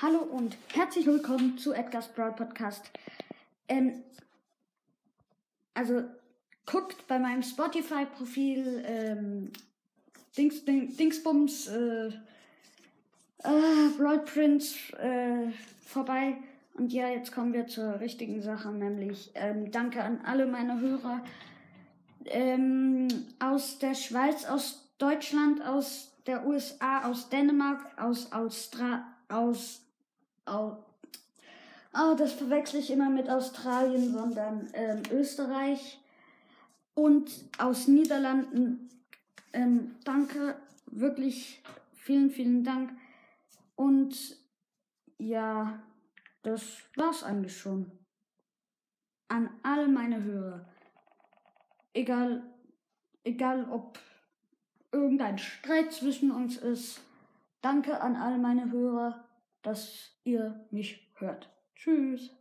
Hallo und herzlich willkommen zu Edgar's Broad Podcast. Ähm, also guckt bei meinem Spotify-Profil ähm, Dings, Ding, Dingsbums äh, äh, Broad Prince äh, vorbei. Und ja, jetzt kommen wir zur richtigen Sache, nämlich ähm, danke an alle meine Hörer ähm, aus der Schweiz, aus Deutschland, aus der USA, aus Dänemark, aus Australien, aus Oh, oh, das verwechsel ich immer mit Australien, sondern ähm, Österreich und aus Niederlanden. Ähm, danke, wirklich vielen, vielen Dank. Und ja, das war's eigentlich schon. An all meine Hörer. Egal, egal ob irgendein Streit zwischen uns ist. Danke an all meine Hörer dass ihr mich hört. Tschüss.